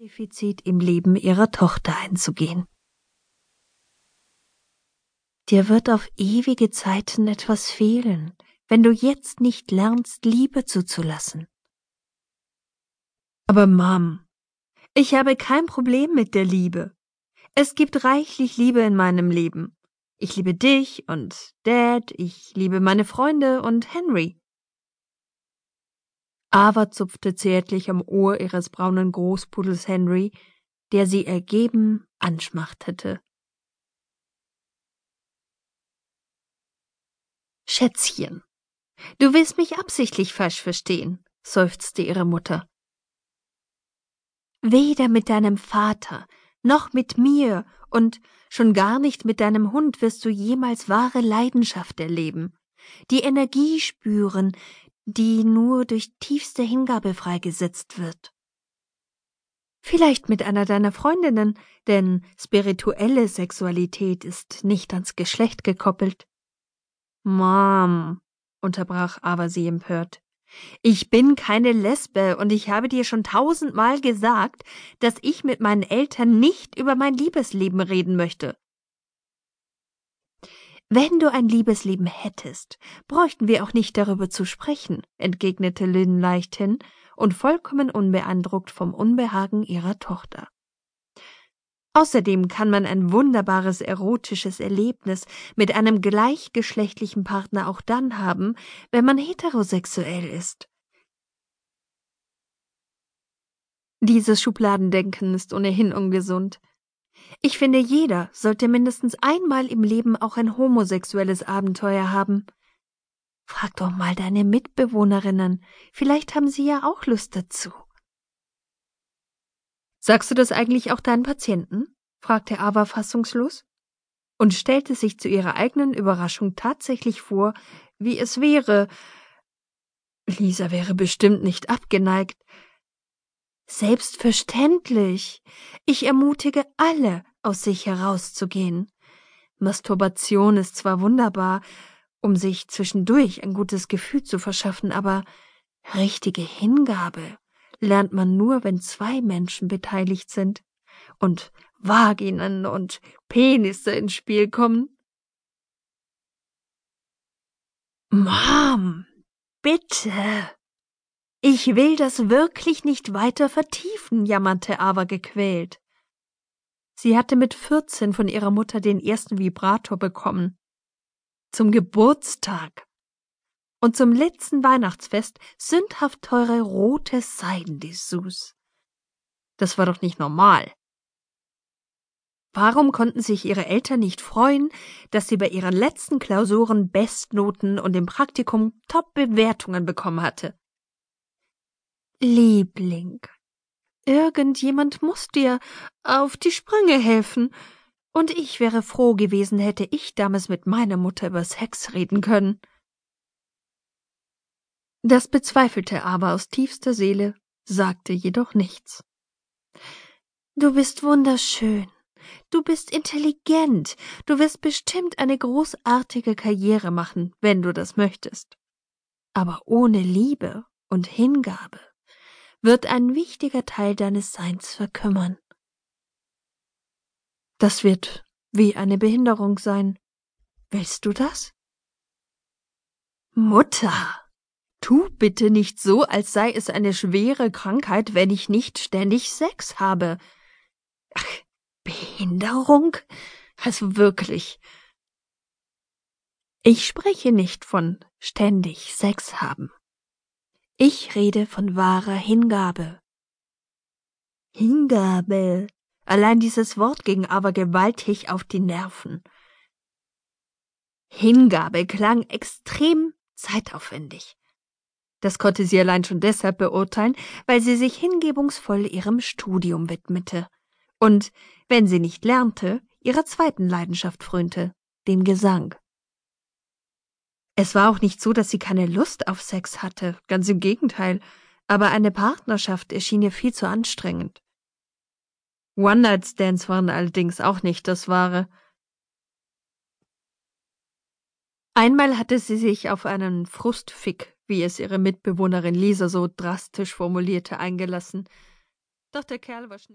Defizit im Leben ihrer Tochter einzugehen. Dir wird auf ewige Zeiten etwas fehlen, wenn du jetzt nicht lernst, Liebe zuzulassen. Aber Mom, ich habe kein Problem mit der Liebe. Es gibt reichlich Liebe in meinem Leben. Ich liebe dich und Dad, ich liebe meine Freunde und Henry. Ava zupfte zärtlich am Ohr ihres braunen Großpudels Henry, der sie ergeben anschmachtete. Schätzchen, du willst mich absichtlich falsch verstehen, seufzte ihre Mutter. Weder mit deinem Vater noch mit mir und schon gar nicht mit deinem Hund wirst du jemals wahre Leidenschaft erleben, die Energie spüren, die nur durch tiefste Hingabe freigesetzt wird. Vielleicht mit einer deiner Freundinnen, denn spirituelle Sexualität ist nicht ans Geschlecht gekoppelt. Mom, unterbrach aber sie empört. Ich bin keine Lesbe und ich habe dir schon tausendmal gesagt, dass ich mit meinen Eltern nicht über mein Liebesleben reden möchte. Wenn du ein Liebesleben hättest, bräuchten wir auch nicht darüber zu sprechen, entgegnete Lynn leichthin und vollkommen unbeeindruckt vom Unbehagen ihrer Tochter. Außerdem kann man ein wunderbares erotisches Erlebnis mit einem gleichgeschlechtlichen Partner auch dann haben, wenn man heterosexuell ist. Dieses Schubladendenken ist ohnehin ungesund. Ich finde, jeder sollte mindestens einmal im Leben auch ein homosexuelles Abenteuer haben. Frag doch mal deine Mitbewohnerinnen, vielleicht haben sie ja auch Lust dazu. Sagst du das eigentlich auch deinen Patienten? fragte Ava fassungslos und stellte sich zu ihrer eigenen Überraschung tatsächlich vor, wie es wäre. Lisa wäre bestimmt nicht abgeneigt, Selbstverständlich. Ich ermutige alle, aus sich herauszugehen. Masturbation ist zwar wunderbar, um sich zwischendurch ein gutes Gefühl zu verschaffen, aber richtige Hingabe lernt man nur, wenn zwei Menschen beteiligt sind und Vaginen und Penisse ins Spiel kommen. Mom, bitte. Ich will das wirklich nicht weiter vertiefen, jammerte Ava gequält. Sie hatte mit vierzehn von ihrer Mutter den ersten Vibrator bekommen. Zum Geburtstag. Und zum letzten Weihnachtsfest sündhaft teure rote Seidendessous. Das war doch nicht normal. Warum konnten sich ihre Eltern nicht freuen, dass sie bei ihren letzten Klausuren Bestnoten und im Praktikum Top-Bewertungen bekommen hatte? Liebling, irgendjemand muss dir auf die Sprünge helfen, und ich wäre froh gewesen, hätte ich damals mit meiner Mutter über Sex reden können. Das bezweifelte aber aus tiefster Seele, sagte jedoch nichts. Du bist wunderschön, du bist intelligent, du wirst bestimmt eine großartige Karriere machen, wenn du das möchtest. Aber ohne Liebe und Hingabe wird ein wichtiger Teil deines Seins verkümmern. Das wird wie eine Behinderung sein. Willst du das? Mutter, tu bitte nicht so, als sei es eine schwere Krankheit, wenn ich nicht ständig Sex habe. Ach, Behinderung? Also wirklich. Ich spreche nicht von ständig Sex haben. Ich rede von wahrer Hingabe. Hingabe. Allein dieses Wort ging aber gewaltig auf die Nerven. Hingabe klang extrem zeitaufwendig. Das konnte sie allein schon deshalb beurteilen, weil sie sich hingebungsvoll ihrem Studium widmete und, wenn sie nicht lernte, ihrer zweiten Leidenschaft frönte, dem Gesang. Es war auch nicht so, dass sie keine Lust auf Sex hatte, ganz im Gegenteil, aber eine Partnerschaft erschien ihr viel zu anstrengend. One-Night-Stands waren allerdings auch nicht das Wahre. Einmal hatte sie sich auf einen Frustfick, wie es ihre Mitbewohnerin Lisa so drastisch formulierte, eingelassen. Doch der Kerl war schnell